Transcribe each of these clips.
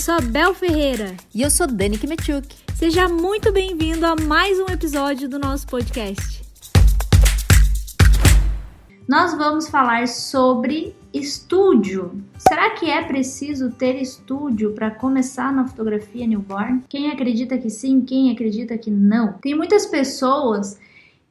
Eu sou a Bel Ferreira. E eu sou Dani Kimetchuk. Seja muito bem-vindo a mais um episódio do nosso podcast. Nós vamos falar sobre estúdio. Será que é preciso ter estúdio para começar na fotografia newborn? Quem acredita que sim, quem acredita que não? Tem muitas pessoas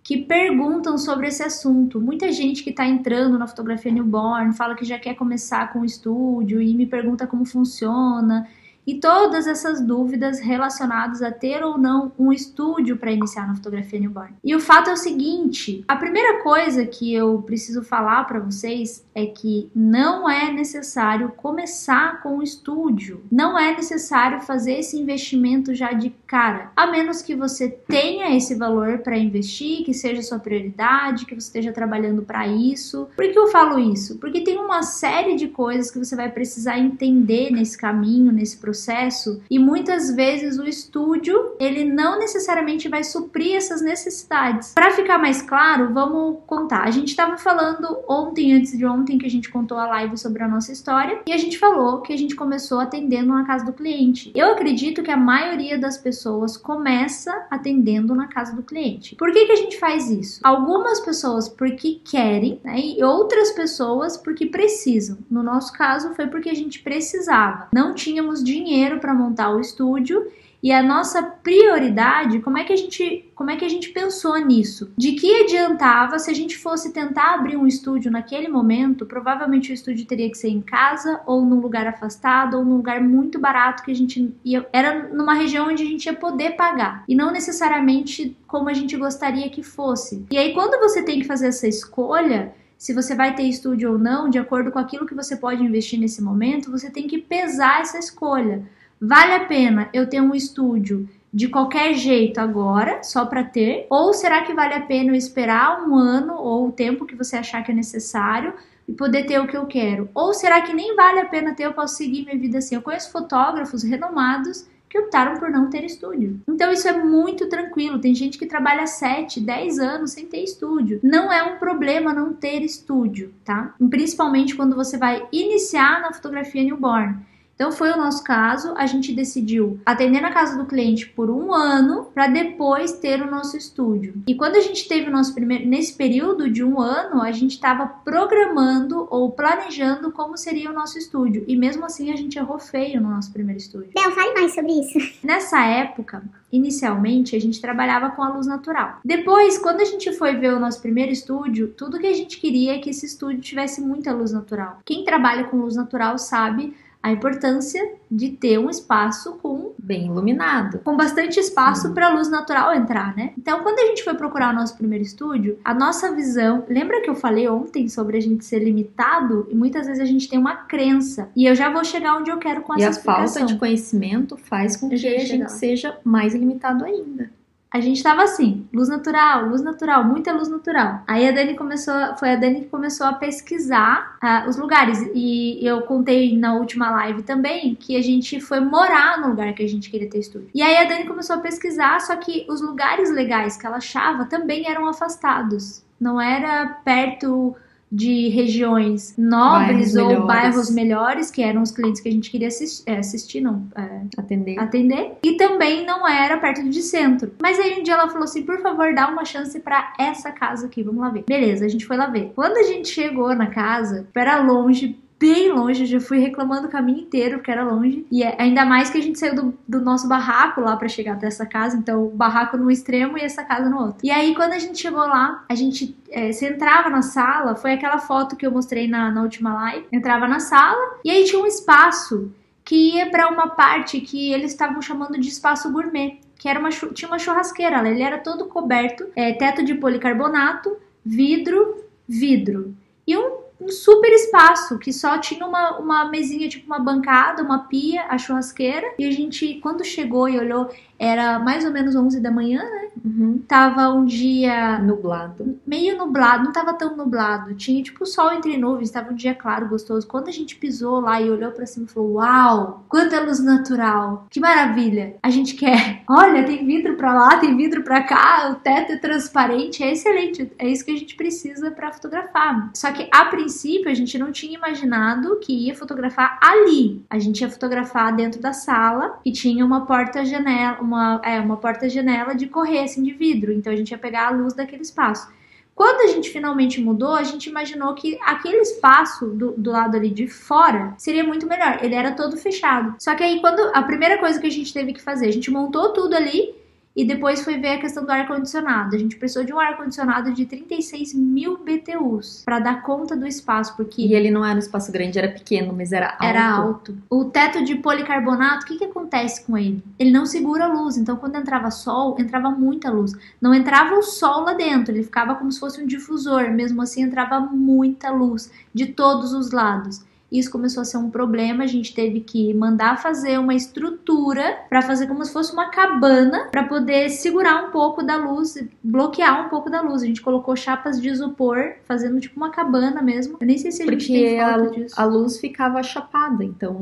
que perguntam sobre esse assunto. Muita gente que está entrando na fotografia newborn fala que já quer começar com o estúdio e me pergunta como funciona e todas essas dúvidas relacionadas a ter ou não um estúdio para iniciar na fotografia newborn. E o fato é o seguinte: a primeira coisa que eu preciso falar para vocês é que não é necessário começar com o estúdio, não é necessário fazer esse investimento já de cara, a menos que você tenha esse valor para investir, que seja sua prioridade, que você esteja trabalhando para isso. Por que eu falo isso? Porque tem uma série de coisas que você vai precisar entender nesse caminho, nesse processo processo e muitas vezes o estúdio ele não necessariamente vai suprir essas necessidades. Para ficar mais claro, vamos contar. A gente estava falando ontem, antes de ontem, que a gente contou a live sobre a nossa história e a gente falou que a gente começou atendendo na casa do cliente. Eu acredito que a maioria das pessoas começa atendendo na casa do cliente. Por que, que a gente faz isso? Algumas pessoas porque querem né, e outras pessoas porque precisam. No nosso caso, foi porque a gente precisava. Não tínhamos dinheiro dinheiro para montar o estúdio e a nossa prioridade, como é que a gente, como é que a gente pensou nisso? De que adiantava se a gente fosse tentar abrir um estúdio naquele momento? Provavelmente o estúdio teria que ser em casa ou num lugar afastado ou num lugar muito barato que a gente ia, era numa região onde a gente ia poder pagar e não necessariamente como a gente gostaria que fosse. E aí quando você tem que fazer essa escolha, se você vai ter estúdio ou não, de acordo com aquilo que você pode investir nesse momento, você tem que pesar essa escolha. Vale a pena eu ter um estúdio de qualquer jeito agora, só para ter? Ou será que vale a pena eu esperar um ano ou o tempo que você achar que é necessário e poder ter o que eu quero? Ou será que nem vale a pena ter, eu posso seguir minha vida assim? Eu conheço fotógrafos renomados que optaram por não ter estúdio. Então isso é muito tranquilo. Tem gente que trabalha 7, 10 anos sem ter estúdio. Não é um problema não ter estúdio, tá? Principalmente quando você vai iniciar na fotografia newborn. Então foi o nosso caso, a gente decidiu atender na casa do cliente por um ano para depois ter o nosso estúdio. E quando a gente teve o nosso primeiro, nesse período de um ano, a gente estava programando ou planejando como seria o nosso estúdio. E mesmo assim a gente errou feio no nosso primeiro estúdio. Bel, fale mais sobre isso. Nessa época, Inicialmente, a gente trabalhava com a luz natural. Depois, quando a gente foi ver o nosso primeiro estúdio, tudo que a gente queria é que esse estúdio tivesse muita luz natural. Quem trabalha com luz natural sabe a importância de ter um espaço com bem iluminado, com bastante espaço para a luz natural entrar, né? Então, quando a gente foi procurar o nosso primeiro estúdio, a nossa visão, lembra que eu falei ontem sobre a gente ser limitado? E muitas vezes a gente tem uma crença. E eu já vou chegar onde eu quero com essa E a falta de conhecimento faz com que a gente seja mais limitado ainda a gente tava assim, luz natural, luz natural, muita luz natural. Aí a Dani começou, foi a Dani que começou a pesquisar uh, os lugares. E eu contei na última live também que a gente foi morar no lugar que a gente queria ter estúdio. E aí a Dani começou a pesquisar, só que os lugares legais que ela achava também eram afastados. Não era perto de regiões nobres bairros ou melhores. bairros melhores, que eram os clientes que a gente queria assistir, é, assistir não, é, atender. atender. E também não era perto de centro. Mas aí um dia ela falou assim: por favor, dá uma chance para essa casa aqui, vamos lá ver. Beleza, a gente foi lá ver. Quando a gente chegou na casa, era longe bem longe, já fui reclamando o caminho inteiro porque era longe. E é, ainda mais que a gente saiu do, do nosso barraco lá para chegar até essa casa, então o barraco no extremo e essa casa no outro. E aí quando a gente chegou lá, a gente é, entrava na sala, foi aquela foto que eu mostrei na, na última live. Entrava na sala e aí tinha um espaço que ia para uma parte que eles estavam chamando de espaço gourmet, que era uma tinha uma churrasqueira, ele era todo coberto, é, teto de policarbonato, vidro, vidro e um um super espaço que só tinha uma, uma mesinha, tipo uma bancada, uma pia, a churrasqueira. E a gente, quando chegou e olhou, Era mais ou menos 11 da manhã, né? Uhum. Tava um dia Nublado. meio nublado, não tava tão nublado. Tinha tipo sol entre nuvens, tava um dia claro, gostoso. Quando a gente pisou lá e olhou pra cima e falou: Uau, quanta luz natural! Que maravilha! A gente quer. Olha, tem vidro pra lá, tem vidro pra cá, o teto é transparente, é excelente. É isso que a gente precisa pra fotografar. Só que a princípio a gente não tinha imaginado que ia fotografar ali. A gente ia fotografar dentro da sala e tinha uma porta-janela, uma, é, uma porta-janela de correr assim de vidro. Então a gente ia pegar a luz daquele espaço. Quando a gente finalmente mudou, a gente imaginou que aquele espaço do, do lado ali de fora seria muito melhor. Ele era todo fechado. Só que aí, quando a primeira coisa que a gente teve que fazer, a gente montou tudo ali e depois foi ver a questão do ar-condicionado. A gente precisou de um ar-condicionado de 36 mil BTUs para dar conta do espaço, porque E ele não era um espaço grande, era pequeno, mas era alto. era alto. O teto de policarbonato, o que, que acontece com ele? Ele não segura a luz, então quando entrava sol, entrava muita luz. Não entrava o sol lá dentro, ele ficava como se fosse um difusor, mesmo assim entrava muita luz de todos os lados. Isso começou a ser um problema, a gente teve que mandar fazer uma estrutura para fazer como se fosse uma cabana para poder segurar um pouco da luz, bloquear um pouco da luz. A gente colocou chapas de isopor, fazendo tipo uma cabana mesmo. Eu nem sei se a gente Porque tem a, foto disso. a luz ficava chapada, então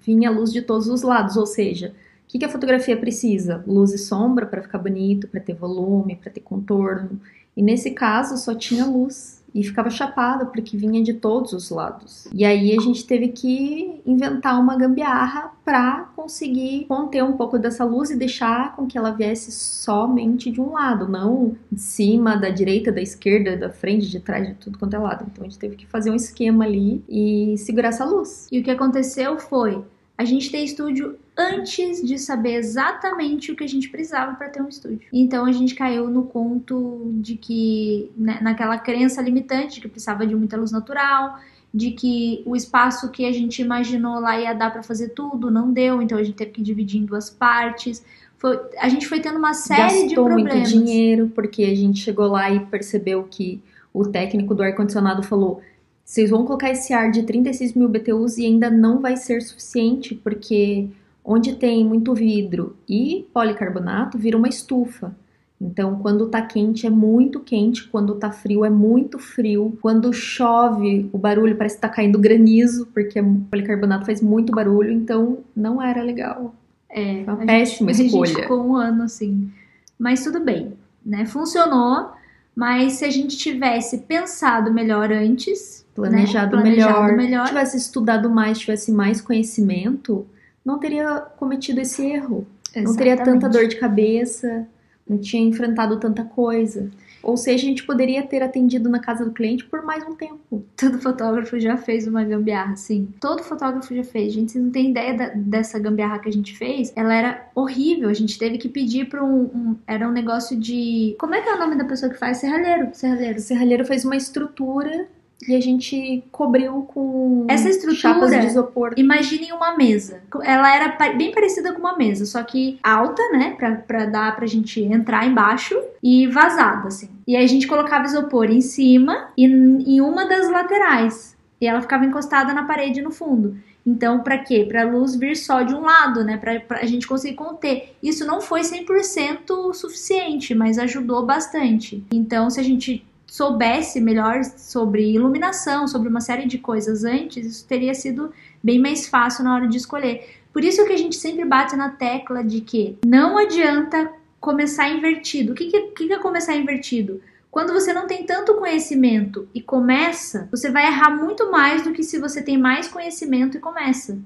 vinha luz de todos os lados. Ou seja, o que, que a fotografia precisa? Luz e sombra para ficar bonito, para ter volume, para ter contorno. E nesse caso só tinha luz e ficava chapada porque vinha de todos os lados. E aí a gente teve que inventar uma gambiarra para conseguir conter um pouco dessa luz e deixar com que ela viesse somente de um lado, não de cima, da direita, da esquerda, da frente, de trás, de tudo quanto é lado. Então a gente teve que fazer um esquema ali e segurar essa luz. E o que aconteceu foi a gente ter estúdio antes de saber exatamente o que a gente precisava para ter um estúdio. Então a gente caiu no conto de que né, naquela crença limitante que precisava de muita luz natural, de que o espaço que a gente imaginou lá ia dar para fazer tudo, não deu, então a gente teve que dividir em duas partes. Foi, a gente foi tendo uma série Gastou de problemas. muito dinheiro porque a gente chegou lá e percebeu que o técnico do ar-condicionado falou: vocês vão colocar esse ar de 36 mil BTUs e ainda não vai ser suficiente, porque onde tem muito vidro e policarbonato vira uma estufa. Então, quando tá quente é muito quente, quando tá frio é muito frio. Quando chove, o barulho parece que tá caindo granizo, porque o policarbonato faz muito barulho, então não era legal. É, Uma a péssima gente, A gente escolha. ficou um ano assim. Mas tudo bem, né? Funcionou, mas se a gente tivesse pensado melhor antes, Planejado, né? Planejado melhor, melhor. tivesse estudado mais, tivesse mais conhecimento, não teria cometido esse erro. Não teria tanta Exatamente. dor de cabeça, não tinha enfrentado tanta coisa. Ou seja, a gente poderia ter atendido na casa do cliente por mais um tempo. Todo fotógrafo já fez uma gambiarra, sim. Todo fotógrafo já fez. Gente, vocês não tem ideia da- dessa gambiarra que a gente fez. Ela era horrível. A gente teve que pedir pra um, um- Era um negócio de. Como é que é o nome da pessoa que faz? Serralheiro. Serralheiro. O serralheiro fez uma estrutura e a gente cobriu com Essa estrutura- chapas de isopor. Imaginem uma mesa. Ela era bem parecida com uma mesa, só que alta, né? Pra, pra dar pra gente entrar embaixo e vazada, assim. E aí a gente colocava isopor em cima e em uma das laterais. E ela ficava encostada na parede no fundo. Então, pra quê? Pra luz vir só de um lado, né? Pra, pra gente conseguir conter. Isso não foi 100% suficiente, mas ajudou bastante. Então, se a gente soubesse melhor sobre iluminação, sobre uma série de coisas antes, isso teria sido bem mais fácil na hora de escolher. Por isso que a gente sempre bate na tecla de que não adianta começar invertido. O que, que, que é começar invertido? Quando você não tem tanto conhecimento e começa, você vai errar muito mais do que se você tem mais conhecimento e começa.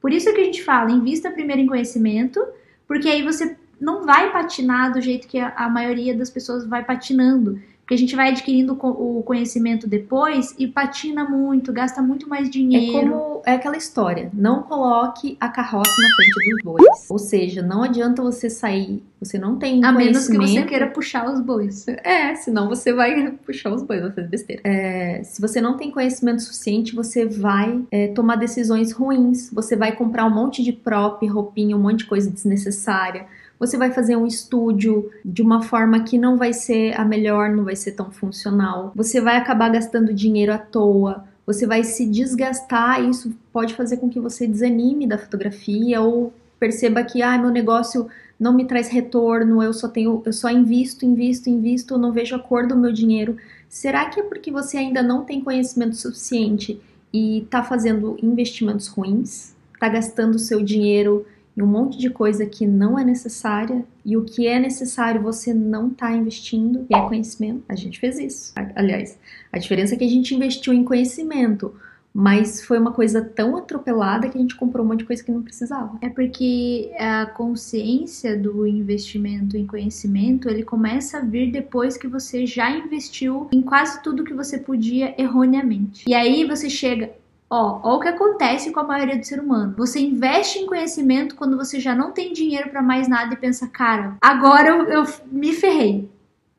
Por isso que a gente fala, invista primeiro em conhecimento, porque aí você não vai patinar do jeito que a maioria das pessoas vai patinando. Porque a gente vai adquirindo o conhecimento depois e patina muito, gasta muito mais É dinheiro. como é aquela história, não coloque a carroça na frente dos bois. Ou seja, não adianta você sair, você não tem A menos que você queira puxar os bois. É, senão você vai puxar os bois, vai fazer besteira. É, se você não tem conhecimento suficiente, você vai é, tomar decisões ruins. Você vai comprar um monte de prop, roupinha, um monte de coisa desnecessária. Você vai fazer um estúdio de uma forma que não vai ser a melhor, não vai ser tão funcional. Você vai acabar gastando dinheiro à toa. Você vai se desgastar e isso pode fazer com que você desanime da fotografia ou perceba que ah, meu negócio não me traz retorno, eu só tenho, eu só invisto, invisto, invisto, não vejo a cor do meu dinheiro. Será que é porque você ainda não tem conhecimento suficiente e está fazendo investimentos ruins? Está gastando seu dinheiro em um monte de coisa que não é necessária e o que é necessário você não está investindo e é conhecimento. A gente fez isso. Aliás, a diferença é que a gente investiu em conhecimento, mas foi uma coisa tão atropelada que a gente comprou um monte de coisa que não precisava. É porque a consciência do investimento em conhecimento, ele começa a vir depois que você já investiu em quase tudo que você podia erroneamente. E aí você chega, Ó, ó o que acontece com a maioria do ser humano. Você investe em conhecimento quando você já não tem dinheiro para mais nada e pensa, cara, agora eu, eu me ferrei.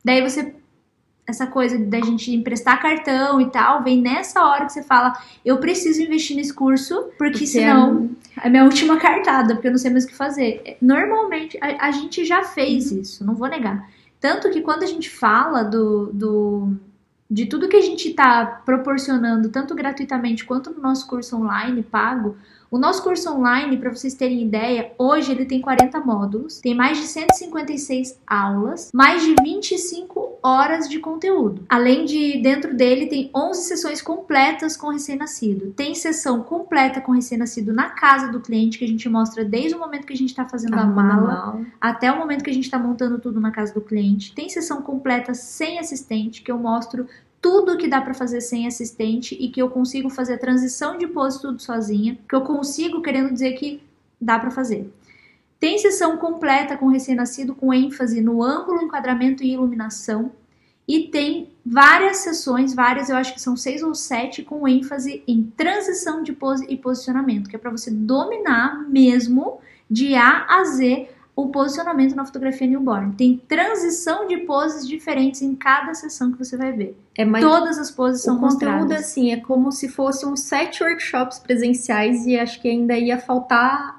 Daí você essa coisa da gente emprestar cartão e tal, vem nessa hora que você fala, eu preciso investir nesse curso, porque, porque é senão é... é minha última cartada, porque eu não sei mais o que fazer. Normalmente, a, a gente já fez uhum. isso, não vou negar. Tanto que quando a gente fala do, do de tudo que a gente está proporcionando, tanto gratuitamente quanto no nosso curso online pago, o nosso curso online, para vocês terem ideia, hoje ele tem 40 módulos, tem mais de 156 aulas, mais de 25 horas de conteúdo. Além de, dentro dele, tem 11 sessões completas com recém-nascido. Tem sessão completa com recém-nascido na casa do cliente, que a gente mostra desde o momento que a gente está fazendo a, a mala até o momento que a gente está montando tudo na casa do cliente. Tem sessão completa sem assistente, que eu mostro tudo que dá para fazer sem assistente e que eu consigo fazer a transição de pose tudo sozinha, que eu consigo querendo dizer que dá para fazer. Tem sessão completa com recém-nascido com ênfase no ângulo, enquadramento e iluminação. E tem várias sessões, várias, eu acho que são seis ou sete, com ênfase em transição de pose e posicionamento, que é para você dominar mesmo de A a Z o posicionamento na fotografia newborn. Tem transição de poses diferentes em cada sessão que você vai ver. É, Todas as poses são mostradas. O conteúdo, assim, é como se fossem uns sete workshops presenciais e acho que ainda ia faltar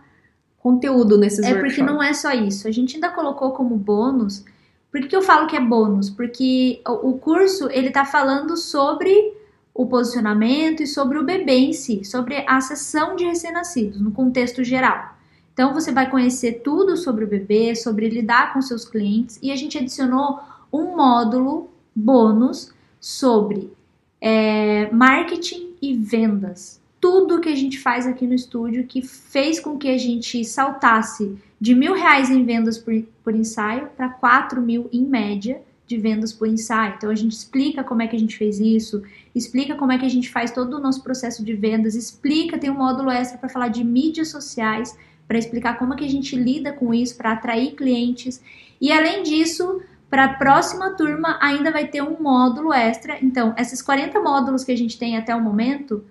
conteúdo nesses é workshops. É porque não é só isso. A gente ainda colocou como bônus... Por que eu falo que é bônus? Porque o curso, ele tá falando sobre o posicionamento e sobre o bebê em si, sobre a sessão de recém-nascidos, no contexto geral. Então você vai conhecer tudo sobre o bebê, sobre lidar com seus clientes e a gente adicionou um módulo bônus sobre é, marketing e vendas. Tudo que a gente faz aqui no estúdio que fez com que a gente saltasse de mil reais em vendas por, por ensaio para quatro mil em média de vendas por ensaio. Então a gente explica como é que a gente fez isso, explica como é que a gente faz todo o nosso processo de vendas, explica, tem um módulo extra para falar de mídias sociais, para explicar como é que a gente lida com isso, para atrair clientes. E além disso, para a próxima turma ainda vai ter um módulo extra. Então, esses 40 módulos que a gente tem até o momento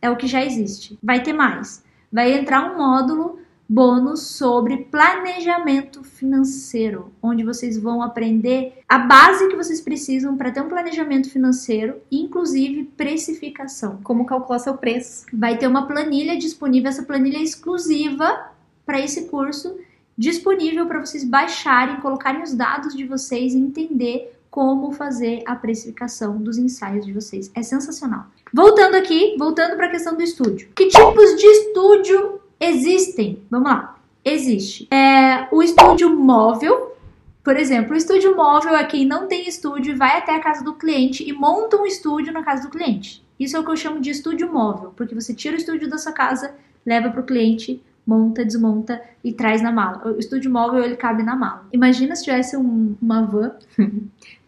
é o que já existe. Vai ter mais. Vai entrar um módulo bônus sobre planejamento financeiro, onde vocês vão aprender a base que vocês precisam para ter um planejamento financeiro, inclusive precificação. Como calcular seu preço. Vai ter uma planilha disponível, essa planilha é exclusiva para esse curso disponível para vocês baixarem, colocarem os dados de vocês e entender como fazer a precificação dos ensaios de vocês. É sensacional. Voltando aqui, voltando para a questão do estúdio. Que tipos de estúdio existem? Vamos lá. Existe é, o estúdio móvel. Por exemplo, o estúdio móvel é quem não tem estúdio e vai até a casa do cliente e monta um estúdio na casa do cliente. Isso é o que eu chamo de estúdio móvel, porque você tira o estúdio da sua casa, leva para o cliente, monta, desmonta e traz na mala. O estúdio móvel ele cabe na mala. Imagina se tivesse um, uma van.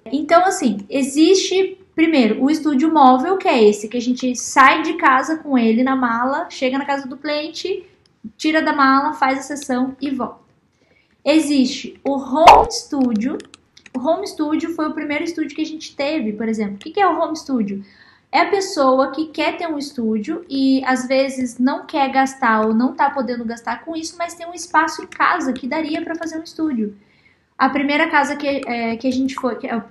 então, assim, existe primeiro o estúdio móvel, que é esse que a gente sai de casa com ele na mala, chega na casa do cliente, tira da mala, faz a sessão e volta. Existe o home studio. O home studio foi o primeiro estúdio que a gente teve, por exemplo. O que é o home studio? É a pessoa que quer ter um estúdio e às vezes não quer gastar ou não tá podendo gastar com isso, mas tem um espaço em casa que daria para fazer um estúdio. A primeira casa que, é, que a gente foi, que, é o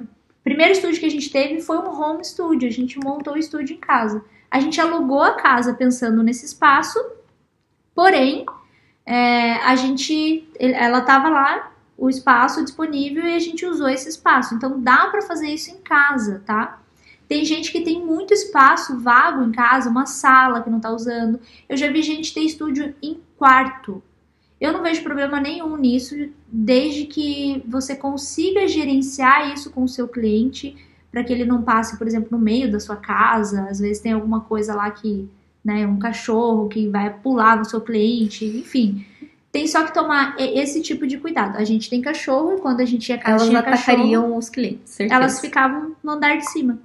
primeiro estúdio que a gente teve foi um home studio. A gente montou o estúdio em casa. A gente alugou a casa pensando nesse espaço, porém é, a gente, ela tava lá o espaço disponível e a gente usou esse espaço. Então dá para fazer isso em casa, tá? Tem gente que tem muito espaço vago em casa, uma sala que não está usando. Eu já vi gente ter estúdio em quarto. Eu não vejo problema nenhum nisso, desde que você consiga gerenciar isso com o seu cliente, para que ele não passe, por exemplo, no meio da sua casa. Às vezes tem alguma coisa lá que, né, um cachorro que vai pular no seu cliente, enfim. Tem só que tomar esse tipo de cuidado. A gente tem cachorro e quando a gente ia casa Elas tinha atacariam cachorro, os clientes, certeza. elas ficavam no andar de cima.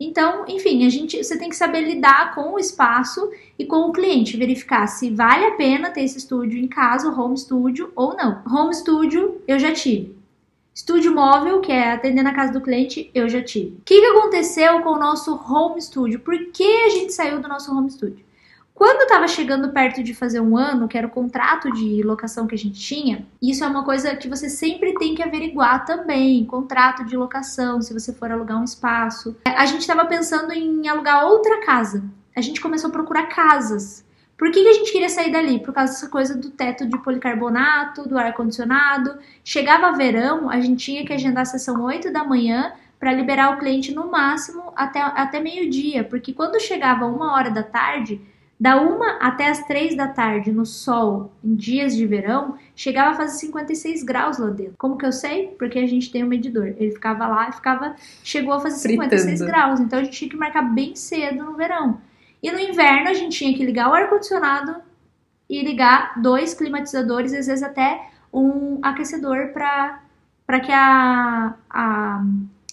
Então, enfim, a gente, você tem que saber lidar com o espaço e com o cliente, verificar se vale a pena ter esse estúdio em casa, home studio ou não. Home studio eu já tive. Estúdio móvel, que é atender na casa do cliente, eu já tive. O que, que aconteceu com o nosso home studio? Por que a gente saiu do nosso home studio? Quando estava chegando perto de fazer um ano, que era o contrato de locação que a gente tinha, isso é uma coisa que você sempre tem que averiguar também, contrato de locação, se você for alugar um espaço. A gente estava pensando em alugar outra casa. A gente começou a procurar casas. Por que, que a gente queria sair dali? Por causa dessa coisa do teto de policarbonato, do ar-condicionado. Chegava verão, a gente tinha que agendar a sessão 8 da manhã para liberar o cliente no máximo até, até meio-dia, porque quando chegava uma hora da tarde, da uma até as três da tarde, no sol, em dias de verão, chegava a fazer 56 graus lá dentro. Como que eu sei? Porque a gente tem um medidor. Ele ficava lá e ficava. Chegou a fazer 56 Fritando. graus. Então a gente tinha que marcar bem cedo no verão. E no inverno a gente tinha que ligar o ar-condicionado e ligar dois climatizadores, às vezes até um aquecedor para que a, a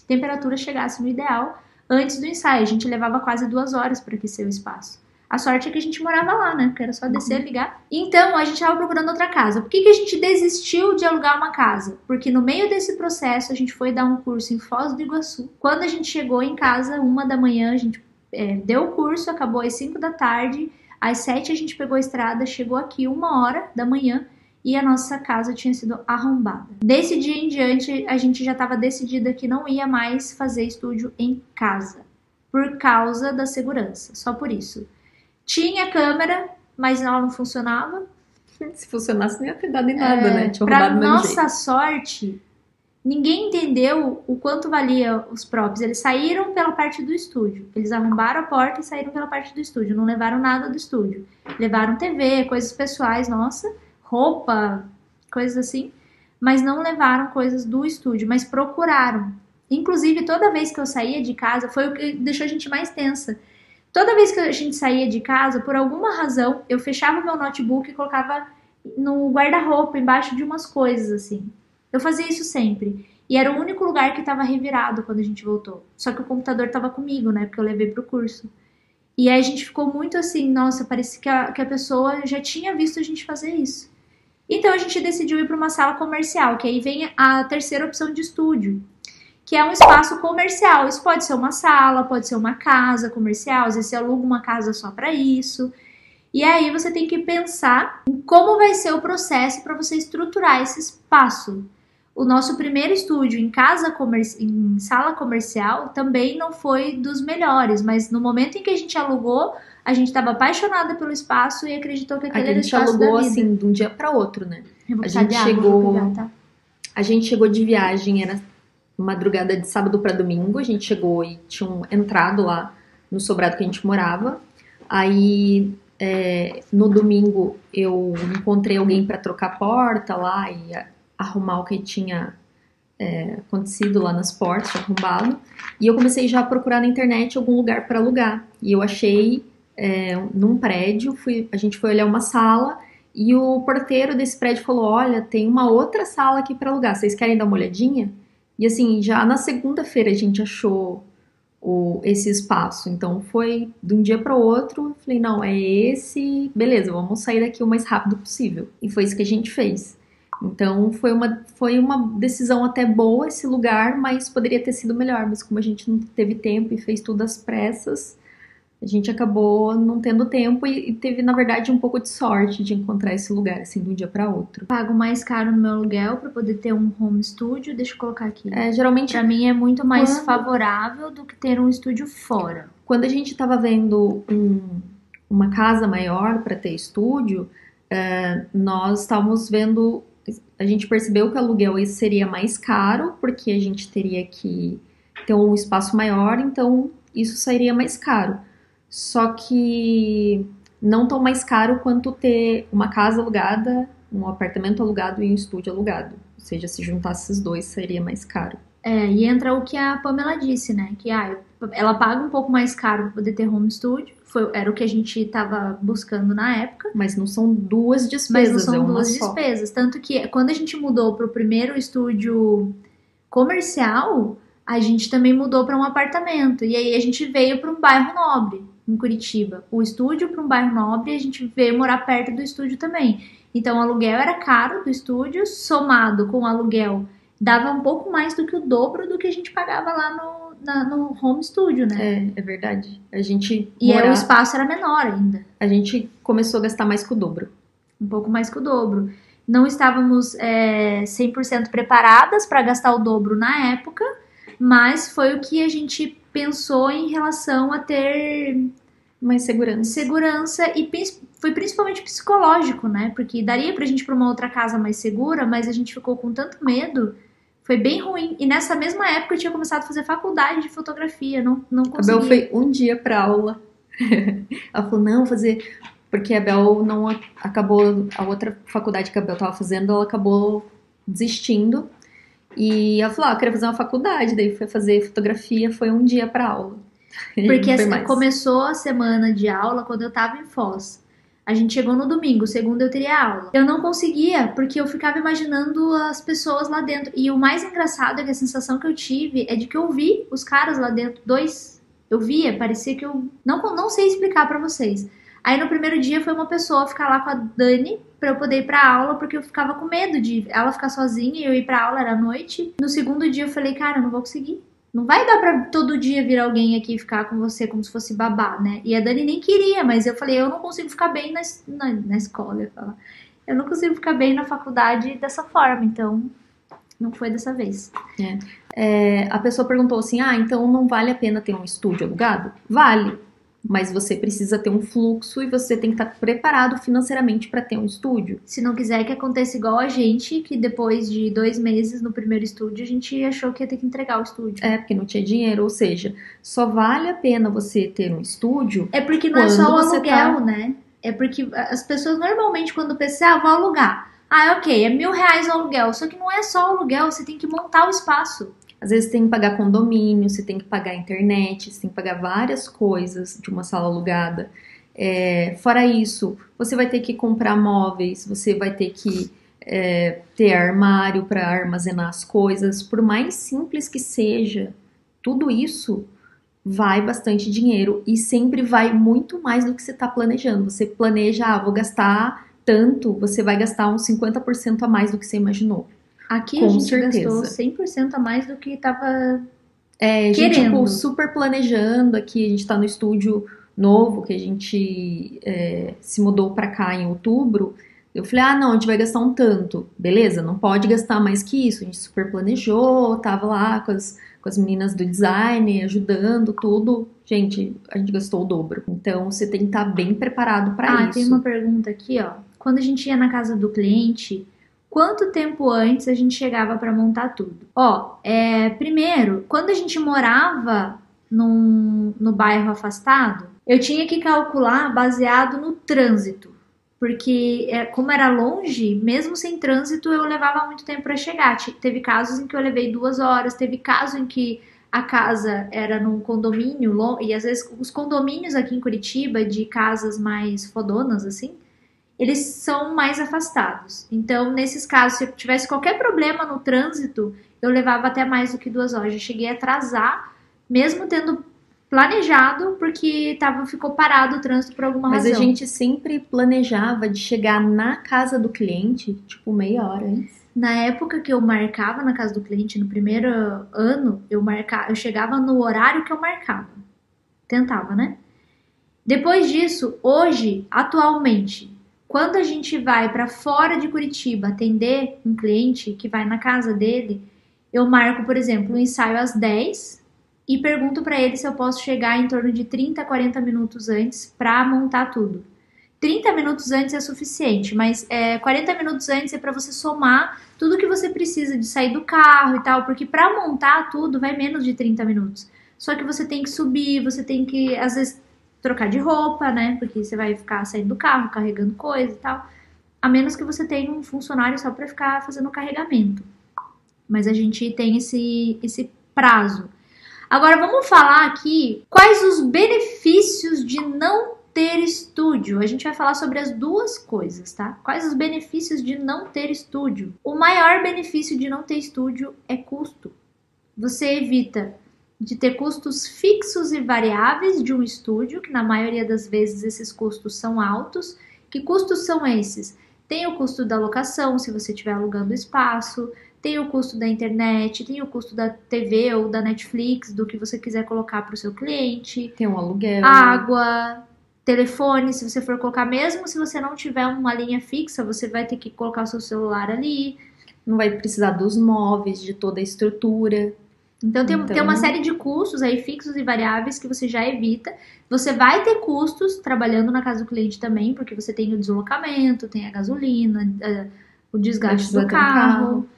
temperatura chegasse no ideal antes do ensaio. A gente levava quase duas horas para aquecer o espaço. A sorte é que a gente morava lá, né? Porque era só descer, ligar. Então, a gente estava procurando outra casa. Por que, que a gente desistiu de alugar uma casa? Porque no meio desse processo, a gente foi dar um curso em Foz do Iguaçu. Quando a gente chegou em casa, uma da manhã, a gente é, deu o curso, acabou às 5 da tarde. Às 7 a gente pegou a estrada, chegou aqui uma hora da manhã e a nossa casa tinha sido arrombada. Desse dia em diante, a gente já estava decidida que não ia mais fazer estúdio em casa, por causa da segurança, só por isso. Tinha câmera, mas ela não funcionava. Se funcionasse, não ia ter dado em nada, É, né? Tinha pra nossa sorte, ninguém entendeu o quanto valia os props. Eles saíram pela parte do estúdio. Eles arrombaram a porta e saíram pela parte do estúdio. Não levaram nada do estúdio. Levaram TV, coisas pessoais, nossa, roupa, coisas assim. Mas não levaram coisas do estúdio, mas procuraram. Inclusive, toda vez que eu saía de casa, foi o que deixou a gente mais tensa. Toda vez que a gente saía de casa, por alguma razão, eu fechava meu notebook e colocava no guarda-roupa, embaixo de umas coisas, assim. Eu fazia isso sempre. E era o único lugar que estava revirado quando a gente voltou. Só que o computador estava comigo, né? Porque eu levei pro curso. E aí a gente ficou muito assim, nossa, parece que a, que a pessoa já tinha visto a gente fazer isso. Então a gente decidiu ir para uma sala comercial, que aí vem a terceira opção de estúdio, que é um espaço comercial. Isso pode ser uma sala, pode ser uma casa comercial, às vezes você aluga uma casa só para isso. E aí você tem que pensar em como vai ser o processo para você estruturar esse espaço. O nosso primeiro estúdio em casa em sala comercial também não foi dos melhores, mas no momento em que a gente alugou, a gente estava apaixonada pelo espaço e acreditou que aquele a era o gente espaço alugou da vida. assim de um dia para outro, né? A gente água, chegou- pegar, tá? A gente chegou de viagem, era madrugada de sábado para domingo. A gente chegou e tinham entrado lá no sobrado que a gente morava. Aí é, no domingo eu encontrei alguém para trocar a porta lá e arrumar o que tinha é, acontecido lá nas portas, arrombado. E eu comecei já a procurar na internet algum lugar para alugar. E eu achei é, num prédio, fui, a gente foi olhar uma sala e o porteiro desse prédio falou: Olha, tem uma outra sala aqui para alugar, vocês querem dar uma olhadinha? E assim, já na segunda-feira a gente achou o, esse espaço. Então foi de um dia para o outro. Falei: Não, é esse, beleza, vamos sair daqui o mais rápido possível. E foi isso que a gente fez. Então foi uma, foi uma decisão até boa esse lugar, mas poderia ter sido melhor. Mas como a gente não teve tempo e fez tudo às pressas, a gente acabou não tendo tempo e, teve, na verdade, um pouco de sorte de encontrar esse lugar, assim, de um dia para outro. Pago mais caro no meu aluguel para poder ter um home studio. Deixa eu colocar aqui. É, geralmente, Pra mim é muito mais Quando- favorável do que ter um estúdio fora. quando a gente estava vendo um- uma casa maior para ter estúdio, é, nós estávamos vendo. A gente percebeu que o aluguel seria mais caro, porque a gente teria que ter um espaço maior, então isso sairia mais caro. Só que não tão mais caro quanto ter uma casa alugada um apartamento alugado e um estúdio alugado. Ou seja, se juntasse esses dois seria mais caro. É, e entra o que a Pamela disse, né? Que ah, ela paga um pouco mais caro para poder ter home studio. Foi, era o que a gente estava buscando na época. Mas não são duas despesas, Mas não é são uma duas só. despesas. Tanto que quando a gente mudou para o primeiro estúdio comercial, a gente também mudou para um apartamento. E aí a gente veio para um bairro nobre, em Curitiba. O estúdio para um bairro nobre a gente veio morar perto do estúdio também. Então o aluguel era caro do estúdio, somado com o aluguel, dava um pouco mais do que o dobro do que a gente pagava lá no, na- no home studio, né? É, é verdade. A gente E morar- o espaço era menor ainda. a gente começou a gastar mais que o dobro. um pouco mais que o dobro. Não estávamos é, 100% preparadas para gastar o dobro na época, mas foi o que a gente pensou em relação a ter Mais segurança. segurança e foi principalmente psicológico, né? Porque daria pra gente ir pra uma outra casa mais segura, mas a gente ficou com tanto medo. Foi bem ruim. E nessa mesma época eu tinha começado a fazer faculdade de fotografia, não, não A Bel consegui. foi um dia pra aula. Ela falou, não, vou fazer. Porque a Bel não acabou. A outra faculdade que a Bel tava fazendo, ela acabou desistindo. E ela falou, ah, eu queria fazer uma faculdade. Daí foi fazer fotografia, foi um dia pra aula. Porque assim, começou a semana de aula quando eu tava em Foz. A gente chegou no domingo, segunda eu teria aula. Eu não conseguia, porque eu ficava imaginando as pessoas lá dentro. E o mais engraçado é que a sensação que eu tive é de que eu vi os caras lá dentro, dois. Eu via, parecia que eu. Não, não sei explicar pra vocês. Aí no primeiro dia foi uma pessoa ficar lá com a Dani pra eu poder ir pra aula, porque eu ficava com medo de ela ficar sozinha e eu ir pra aula, era noite. No segundo dia eu falei, cara, eu não vou conseguir. Não vai dar pra todo dia vir alguém aqui ficar com você como se fosse babá, né? E a Dani nem queria, mas eu falei, eu não consigo ficar bem na, na, na escola, eu. Eu não consigo ficar bem na faculdade dessa forma, então não foi dessa vez. É, a pessoa perguntou assim: ah, então não vale a pena ter um estúdio alugado? Vale. Mas você precisa ter um fluxo e você tem que estar preparado financeiramente para ter um estúdio. Se não quiser que aconteça igual a gente, que depois de dois meses no primeiro estúdio, a gente achou que ia ter que entregar o estúdio. É, porque não tinha dinheiro, ou seja, só vale a pena você ter um estúdio. É porque não é só o aluguel, tá- né? É porque as pessoas normalmente quando pensam, ah, vou alugar. Ah, ok, é mil reais o aluguel. Só que não é só o aluguel, você tem que montar o espaço. Às vezes tem que pagar condomínio, você tem que pagar internet, você tem que pagar várias coisas de uma sala alugada. É, fora isso, você vai ter que comprar móveis, você vai ter que é, ter armário para armazenar as coisas. Por mais simples que seja, tudo isso vai bastante dinheiro e sempre vai muito mais do que você está planejando. Você planeja, ah, vou gastar tanto, você vai gastar uns 50% a mais do que você imaginou. Aqui Com a gente certeza. gastou 100% a mais do que tava. É, a gente, Querendo. tipo, super planejando aqui, a gente tá no estúdio novo, que a gente é, se mudou pra cá em outubro. Eu falei, ah, não, a gente vai gastar um tanto. Beleza, não pode gastar mais que isso. A gente super planejou, tava lá com as, com as meninas do design, ajudando, tudo. Gente, a gente gastou o dobro. Então, você tem que estar bem preparado pra ah, isso. tem uma pergunta aqui, ó. Quando a gente ia na casa do cliente, quanto tempo antes a gente chegava pra montar tudo? Ó, é, primeiro, quando a gente morava num, no bairro afastado, eu tinha que calcular baseado no trânsito. Porque, é, como era longe, mesmo sem trânsito, eu levava muito tempo pra chegar. Te- Teve casos em que eu levei duas horas, teve caso em que a casa era num condomínio, e às vezes os condomínios aqui em Curitiba, de casas mais fodonas, assim, eles são mais afastados. Então, nesses casos, se eu tivesse qualquer problema no trânsito, eu levava até mais do que duas horas. Eu cheguei a atrasar, mesmo tendo planejado, porque tava, ficou parado o trânsito por alguma Mas razão. a gente sempre planejava de chegar na casa do cliente, tipo, meia hora antes. Na época que eu marcava na casa do cliente, no primeiro ano, eu marcava, eu chegava no horário que eu marcava. Tentava, né? Depois disso, hoje, atualmente, quando a gente vai para fora de Curitiba atender um cliente que vai na casa dele, eu marco, por exemplo, um ensaio às 10 e pergunto para ele se eu posso chegar em torno de 30 a 40 minutos antes para montar tudo. 30 minutos antes é suficiente, mas é, 40 minutos antes é para você somar tudo que você precisa de sair do carro e tal, porque para montar tudo vai menos de 30 minutos. Só que você tem que subir, você tem que, às vezes, trocar de roupa, né? Porque você vai ficar saindo do carro, carregando coisa e tal. a menos que você tenha um funcionário só para ficar fazendo carregamento. Mas a gente tem esse, esse prazo. Agora vamos falar aqui quais os benefícios de não ter estúdio. A gente vai falar sobre as duas coisas, tá? Quais os benefícios de não ter estúdio? O maior benefício de não ter estúdio é custo. Você evita de ter custos fixos e variáveis de um estúdio, que na maioria das vezes esses custos são altos. Que custos são esses? Tem o custo da locação, se você estiver alugando espaço, tem o custo da internet, tem o custo da TV ou da Netflix, do que você quiser colocar para o seu cliente. Tem um aluguel. Água, telefone, se você for colocar, mesmo se você não tiver uma linha fixa, você vai ter que colocar o seu celular ali. Não vai precisar dos móveis, de toda a estrutura. Então tem, então tem uma série de custos aí fixos e variáveis que você já evita. Você vai ter custos trabalhando na casa do cliente também, porque você tem o deslocamento, tem a gasolina, o desgaste do carro, carro,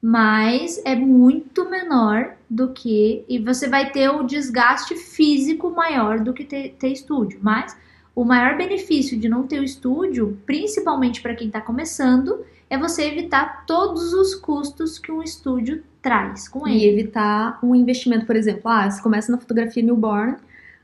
mas é muito menor do que. E você vai ter o desgaste físico maior do que ter, ter estúdio. Mas o maior benefício de não ter o estúdio, principalmente para quem está começando, é você evitar todos os custos que um estúdio traz com ele. E evitar um investimento, por exemplo, ah, você começa na fotografia newborn,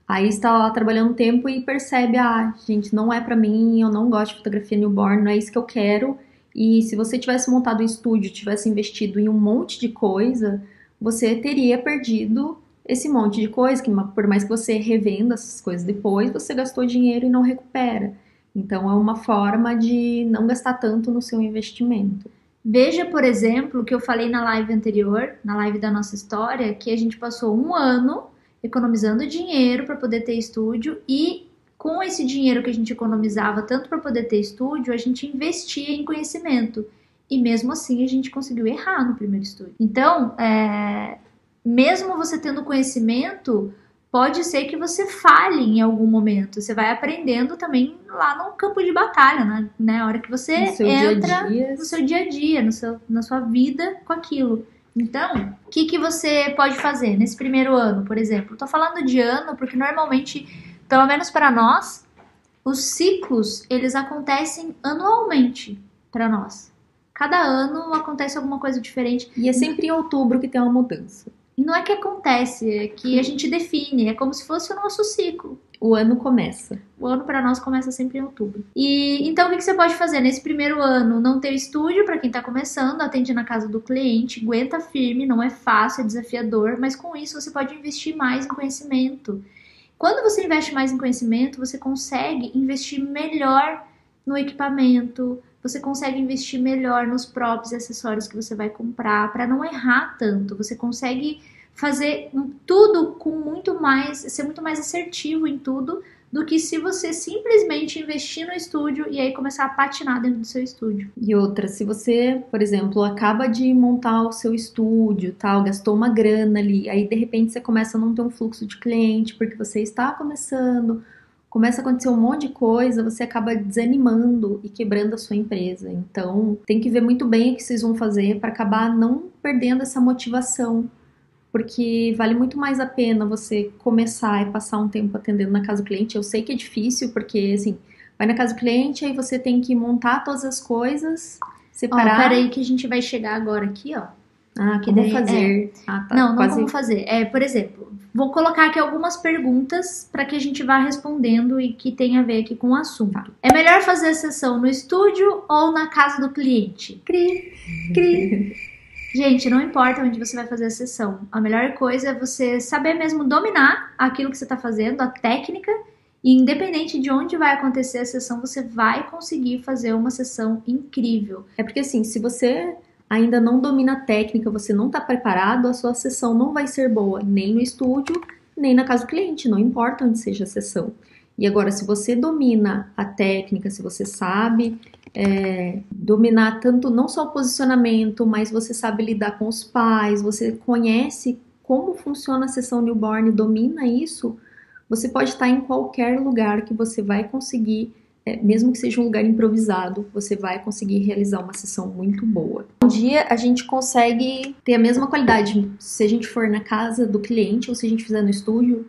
aí está lá trabalhando um tempo e percebe, ah, gente, não é para mim, eu não gosto de fotografia newborn, não é isso que eu quero. E se você tivesse montado um estúdio, tivesse investido em um monte de coisa, você teria perdido esse monte de coisa, que por mais que você revenda essas coisas depois, você gastou dinheiro e não recupera. Então é uma forma de não gastar tanto no seu investimento. Veja, por exemplo, que eu falei na live anterior, na live da nossa história, que a gente passou um ano economizando dinheiro para poder ter estúdio e com esse dinheiro que a gente economizava tanto para poder ter estúdio, a gente investia em conhecimento. E mesmo assim a gente conseguiu errar no primeiro estúdio. Então, é, mesmo você tendo conhecimento, pode ser que você falhe em algum momento. Você vai aprendendo também lá no campo de batalha, né? Na hora que você entra dia -dia. no seu dia a dia, no seu, na sua vida com aquilo. Então, o que, que você pode fazer nesse primeiro ano, por exemplo? Estou falando de ano porque normalmente, pelo menos para nós, os ciclos eles acontecem anualmente para nós. Cada ano acontece alguma coisa diferente. E é sempre em outubro que tem uma mudança. Não é que acontece, é que a gente define, é como se fosse o nosso ciclo. O ano começa. O ano para nós começa sempre em outubro. E então o que você pode fazer nesse primeiro ano? Não ter estúdio para quem está começando, atende na casa do cliente, aguenta firme, não é fácil, é desafiador, mas com isso você pode investir mais em conhecimento. Quando você investe mais em conhecimento, você consegue investir melhor no equipamento, você consegue investir melhor nos próprios acessórios que você vai comprar para não errar tanto. Você consegue fazer tudo com muito mais, ser muito mais assertivo em tudo do que se você simplesmente investir no estúdio e aí começar a patinar dentro do seu estúdio. E outra, se você, por exemplo, acaba de montar o seu estúdio, tal, gastou uma grana ali, aí de repente você começa a não ter um fluxo de cliente porque você está começando, começa a acontecer um monte de coisa, você acaba desanimando e quebrando a sua empresa. Então, tem que ver muito bem o que vocês vão fazer para acabar não perdendo essa motivação. Porque vale muito mais a pena você começar e passar um tempo atendendo na casa do cliente. Eu sei que é difícil, porque assim, vai na casa do cliente, aí você tem que montar todas as coisas, separar. Ó, peraí que a gente vai chegar agora aqui, ó. Ah, como daí, fazer? É. Ah, tá. Não, não Quase... como fazer. É, por exemplo, vou colocar aqui algumas perguntas para que a gente vá respondendo e que tenha a ver aqui com o assunto. Tá. É melhor fazer a sessão no estúdio ou na casa do cliente? Cri, cri. gente, não importa onde você vai fazer a sessão. A melhor coisa é você saber mesmo dominar aquilo que você está fazendo, a técnica, e independente de onde vai acontecer a sessão, você vai conseguir fazer uma sessão incrível. É porque assim, se você ainda não domina a técnica, você não está preparado, a sua sessão não vai ser boa nem no estúdio, nem na casa do cliente, não importa onde seja a sessão. E agora, se você domina a técnica, se você sabe é, dominar tanto não só o posicionamento, mas você sabe lidar com os pais, você conhece como funciona a sessão newborn, domina isso, você pode estar em qualquer lugar que você vai conseguir mesmo que seja um lugar improvisado, você vai conseguir realizar uma sessão muito boa. Um dia a gente consegue ter a mesma qualidade se a gente for na casa do cliente ou se a gente fizer no estúdio.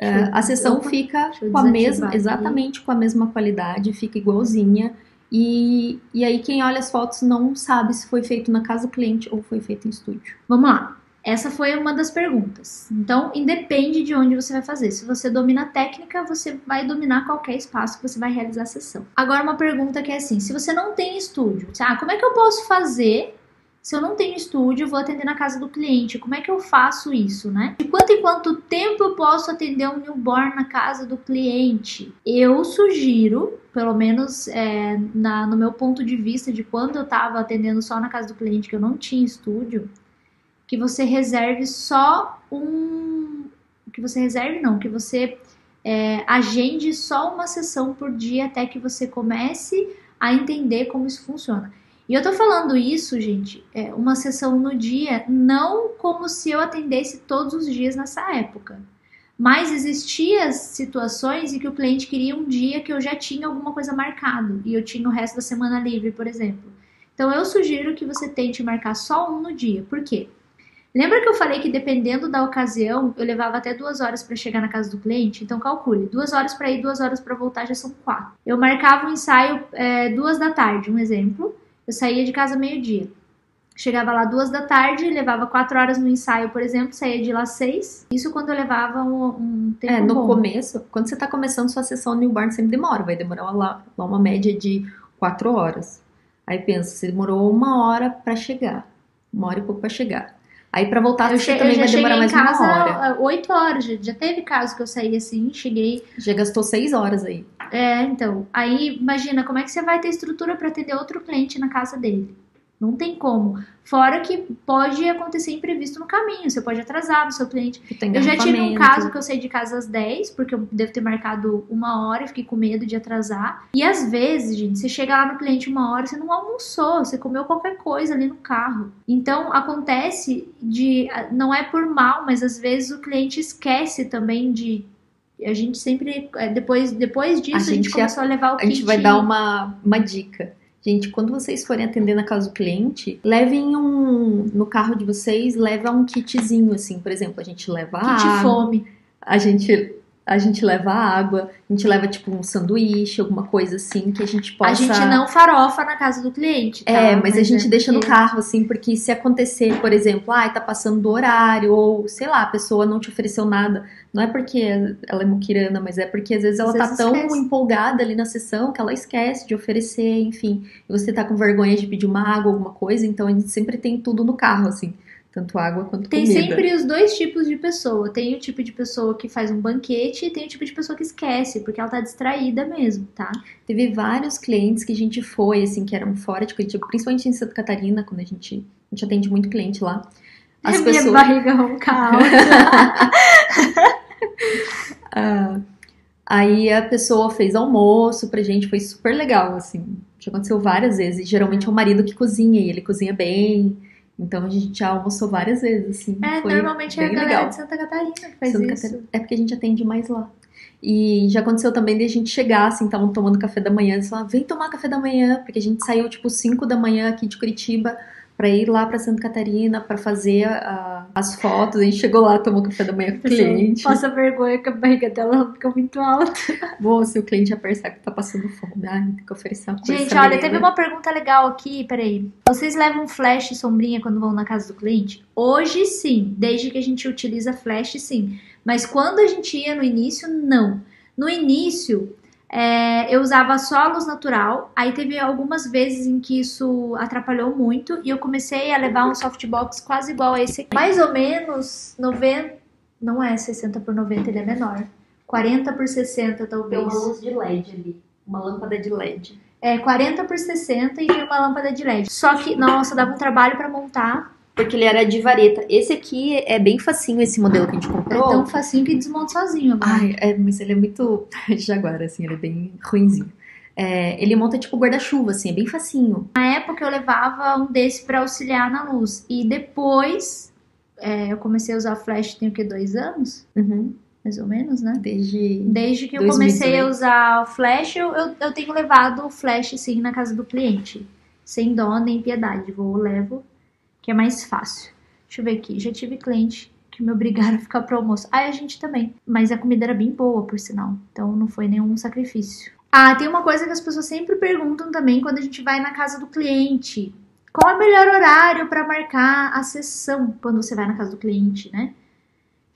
Uh, a sessão Opa, fica com a mesma, exatamente com a mesma qualidade, fica igualzinha. E, e aí quem olha as fotos não sabe se foi feito na casa do cliente ou foi feito em estúdio. Vamos lá. Essa foi uma das perguntas. Então, independe de onde você vai fazer. Se você domina a técnica, você vai dominar qualquer espaço que você vai realizar a sessão. Agora, uma pergunta que é assim: se você não tem estúdio, ah, como é que eu posso fazer se eu não tenho estúdio, vou atender na casa do cliente. Como é que eu faço isso, né? De quanto em quanto tempo eu posso atender um newborn na casa do cliente? Eu sugiro, pelo menos é, na, no meu ponto de vista de quando eu estava atendendo só na casa do cliente, que eu não tinha estúdio, que você reserve só um. Que você reserve, não, que você é, agende só uma sessão por dia até que você comece a entender como isso funciona. E eu tô falando isso, gente, é uma sessão no dia, não como se eu atendesse todos os dias nessa época. Mas existiam situações em que o cliente queria um dia que eu já tinha alguma coisa marcado e eu tinha o resto da semana livre, por exemplo. Então eu sugiro que você tente marcar só um no dia. Por quê? Lembra que eu falei que dependendo da ocasião, eu levava até duas horas para chegar na casa do cliente? Então calcule, duas horas para ir, duas horas para voltar já são quatro. Eu marcava o um ensaio é, duas da tarde, um exemplo. Eu saía de casa meio-dia. Chegava lá duas da tarde, levava quatro horas no ensaio, por exemplo, saía de lá seis. Isso quando eu levava um, um tempo É, no bom. começo, quando você está começando sua sessão newborn, sempre demora. Vai demorar lá, lá uma média de quatro horas. Aí pensa, você demorou uma hora para chegar. Uma hora e pouco para chegar. Aí para voltar eu você che- também vai demorar mais em casa uma hora. oito horas. Já, já teve caso que eu saí assim, cheguei. Já gastou seis horas aí. É, então. Aí imagina como é que você vai ter estrutura para atender outro cliente na casa dele. Não tem como. Fora que pode acontecer imprevisto no caminho. Você pode atrasar no seu cliente. Tem Eu já tive um caso que eu saí de casa às 10, porque eu devo ter marcado uma hora e fiquei com medo de atrasar. E às vezes, gente, você chega lá no cliente uma hora, você não almoçou, você comeu qualquer coisa ali no carro. Então acontece de. Não é por mal, mas às vezes o cliente esquece também de. A gente sempre. é, Depois, depois disso, a gente, gente começou a levar o A kit. gente vai dar uma, uma dica. Gente, quando vocês forem atender na casa do cliente, levem um. No carro de vocês, leva um kitzinho, assim. Por exemplo, a gente leva kit água. fome. A gente, a gente leva água, a gente leva, tipo, um sanduíche, alguma coisa assim, que a gente possa. A gente não farofa na casa do cliente. Tá? É, mas, a gente é deixa no porque- carro, assim, porque se acontecer, por exemplo, ai, tá passando do horário, ou sei lá, a pessoa não te ofereceu nada, não é porque ela é muquirana, mas é porque às vezes ela Às tá vezes tão esquece. empolgada ali na sessão que ela esquece de oferecer, enfim, e você tá com vergonha de pedir uma água, alguma coisa, então a gente sempre tem tudo no carro, assim, tanto água quanto Tem comida. sempre os dois tipos de pessoa. Tem o tipo de pessoa que faz um banquete e tem o tipo de pessoa que esquece, porque ela tá distraída mesmo, tá? Teve vários clientes que a gente foi, assim, que eram fora de Curitiba, principalmente em Santa Catarina, quando a gente, a gente atende muito cliente lá. As Minha pessoas... barriga ronca alta. Ah, aí a pessoa fez almoço pra gente, foi super legal, assim. Já aconteceu várias vezes. Geralmente é o marido que cozinha e ele cozinha bem. Então a gente já almoçou várias vezes, assim. É, foi normalmente é a galera legal. de Santa Catarina que faz Santa isso. Catarina- É porque a gente atende mais lá. E já aconteceu também de a gente chegar, assim, estavam tomando café da manhã, eles falaram, vem tomar café da manhã, porque a gente saiu, tipo, 5 da manhã aqui de Curitiba pra ir lá pra Santa Catarina pra fazer a- as fotos. A gente chegou lá, tomou café da manhã com o cliente. Passa vergonha que a barriga dela fica muito alta. Bom, se o cliente já percebe que tá passando fome, ai, tem que oferecer uma coisa. Gente, olha, teve uma pergunta legal aqui, peraí. Vocês levam flash e sombrinha quando vão na casa do cliente? Hoje sim, desde que a gente utiliza flash, sim. Mas quando a gente ia no início, não. No início, é, eu usava só a luz natural. Aí teve algumas vezes em que isso atrapalhou muito e eu comecei a levar um softbox quase igual a esse aqui. Mais ou menos 90. Não é 60 por 90, ele é menor. 40 por 60, talvez. de LED ali. Uma lâmpada de LED. É 40 por 60 e tem uma lâmpada de LED. Só que, nossa, dava um trabalho pra montar. Porque ele era de vareta. Esse aqui é bem facinho, esse modelo que a gente É comprou. tão facinho que desmonta sozinho agora. Ai, é, mas ele é muito jaguar, assim, ele é bem ruinzinho. É, ele monta tipo guarda-chuva, assim, é bem facinho. Na época eu levava um desse pra auxiliar na luz. E depois é, eu comecei a usar flash tem o que? Dois anos? Uhum. Mais ou menos, né? Desde. Desde que eu 2018. comecei a usar o flash, eu, eu, eu tenho levado o flash sim na casa do cliente. Sem dó nem piedade. Vou, levo, que é mais fácil. Deixa eu ver aqui. Já tive cliente que me obrigaram a ficar pro almoço. Ah, a gente também. Mas a comida era bem boa, por sinal. Então não foi nenhum sacrifício. Ah, tem uma coisa que as pessoas sempre perguntam também quando a gente vai na casa do cliente. Qual é o melhor horário para marcar a sessão quando você vai na casa do cliente, né?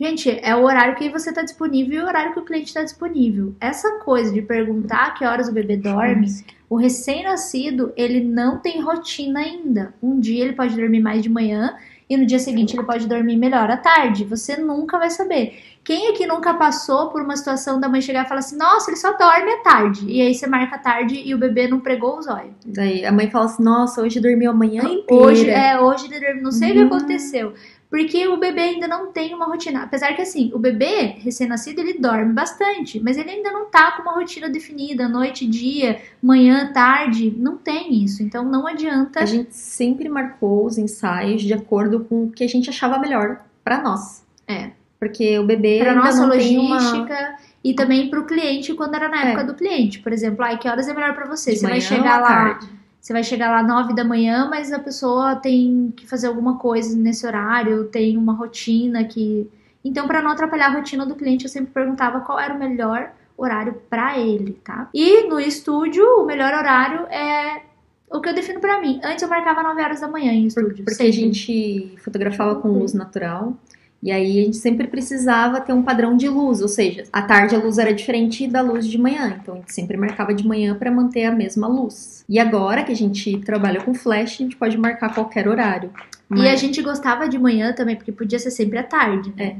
Gente, é o horário que você está disponível e o horário que o cliente está disponível. Essa coisa de perguntar que horas o bebê dorme, o recém-nascido, ele não tem rotina ainda. Um dia ele pode dormir mais de manhã e no dia seguinte ele pode dormir melhor à tarde. Você nunca vai saber. Quem aqui nunca passou por uma situação da mãe chegar e falar assim: Nossa, ele só dorme à tarde. E aí você marca a tarde e o bebê não pregou os olhos. Daí a mãe fala assim: Nossa, hoje dormiu a manhã inteira. Hoje, é, hoje ele dormiu. Não sei o que aconteceu. Porque o bebê ainda não tem uma rotina. Apesar que, assim, o bebê recém-nascido ele dorme bastante, mas ele ainda não tá com uma rotina definida, noite, dia, manhã, tarde. Não tem isso. Então não adianta. A gente sempre marcou os ensaios de acordo com o que a gente achava melhor para nós. É. Porque o bebê Pra ainda nossa não tem logística uma... e também pro cliente quando era na É. época do cliente. Por exemplo, ai, que horas é melhor pra você? de Você vai chegar lá. tarde. Você vai chegar lá 9 da manhã, mas a pessoa tem que fazer alguma coisa nesse horário, tem uma rotina que. Então, para não atrapalhar a rotina do cliente, eu sempre perguntava qual era o melhor horário para ele, tá? E no estúdio, o melhor horário é o que eu defino para mim. Antes eu marcava 9 horas da manhã em estúdio. Porque sempre. a gente fotografava com luz natural. E aí a gente sempre precisava ter um padrão de luz, ou seja, à tarde a luz era diferente da luz de manhã, então a gente sempre marcava de manhã para manter a mesma luz. E agora que a gente trabalha com flash, a gente pode marcar qualquer horário. E a gente gostava de manhã também, porque podia ser sempre à tarde, né? É.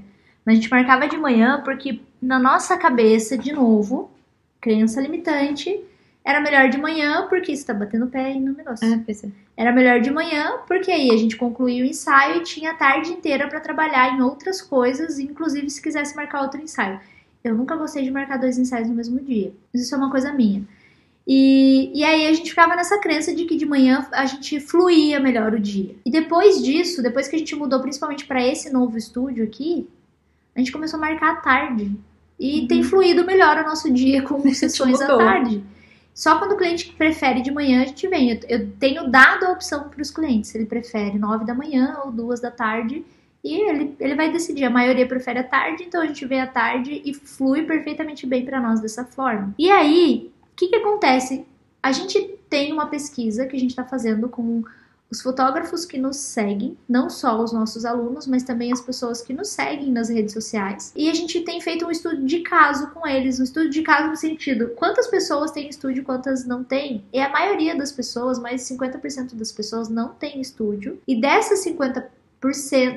Mas a gente marcava de manhã porque na nossa cabeça, de novo, crença limitante, era melhor de manhã porque isso tá batendo pé aí no negócio. É, pois é. Era melhor de manhã porque aí a gente concluía o ensaio e tinha a tarde inteira pra trabalhar em outras coisas, inclusive se quisesse marcar outro ensaio. Eu nunca gostei de marcar dois ensaios no mesmo dia. Isso é uma coisa minha. E, e aí a gente ficava nessa crença de que de manhã a gente fluía melhor o dia. E depois disso, depois que a gente mudou principalmente para esse novo estúdio aqui, a gente começou a marcar à tarde. E tem fluído melhor o nosso dia com sessões à tarde. Só quando o cliente prefere de manhã, a gente vem. Eu, eu tenho dado a opção para os clientes. Ele prefere 9 da manhã ou 2 da tarde. E ele, ele vai decidir. A maioria prefere a tarde, então a gente vê à tarde e flui perfeitamente bem para nós dessa forma. E aí, o que, que acontece? A gente tem uma pesquisa que a gente está fazendo com os fotógrafos que nos seguem, não só os nossos alunos, mas também as pessoas que nos seguem nas redes sociais. E a gente tem feito um estudo de caso com eles, um estudo de caso no sentido, quantas pessoas têm estúdio, quantas não têm? E a maioria das pessoas, mais de 50% das pessoas não tem estúdio. E dessas 50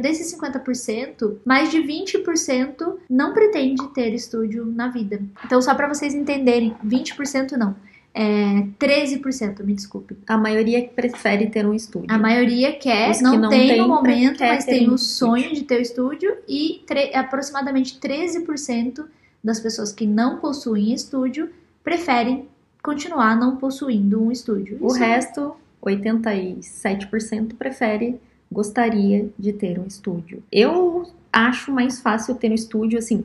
desses 50%, mais de 20% não pretende ter estúdio na vida. Então, só para vocês entenderem, 20% não. É 13%, me desculpe. A maioria prefere ter um estúdio. A maioria quer, Os que não, não tem tem, no momento, mas tem um o sonho de ter o estúdio e aproximadamente 13% das pessoas que não possuem estúdio preferem continuar não possuindo um estúdio. O Isso resto, 87%, prefere, gostaria de ter um estúdio. Eu acho mais fácil ter um estúdio, assim,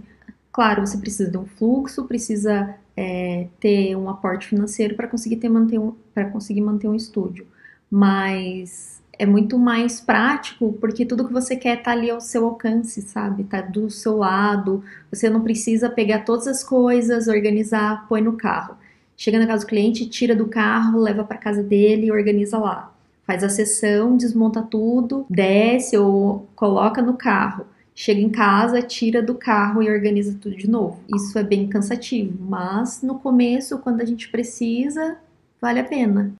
claro, você precisa de um fluxo, precisa é, ter um aporte financeiro para conseguir ter manter um, para conseguir manter um estúdio, mas é muito mais prático porque tudo que você quer tá ali ao seu alcance, sabe? Tá do seu lado. Você não precisa pegar todas as coisas, organizar, põe no carro. Chega na casa do cliente, tira do carro, leva para casa dele e organiza lá. Faz a sessão, desmonta tudo, desce ou coloca no carro. Chega em casa, tira do carro e organiza tudo de novo. Isso é bem cansativo, mas no começo, quando a gente precisa, vale a pena.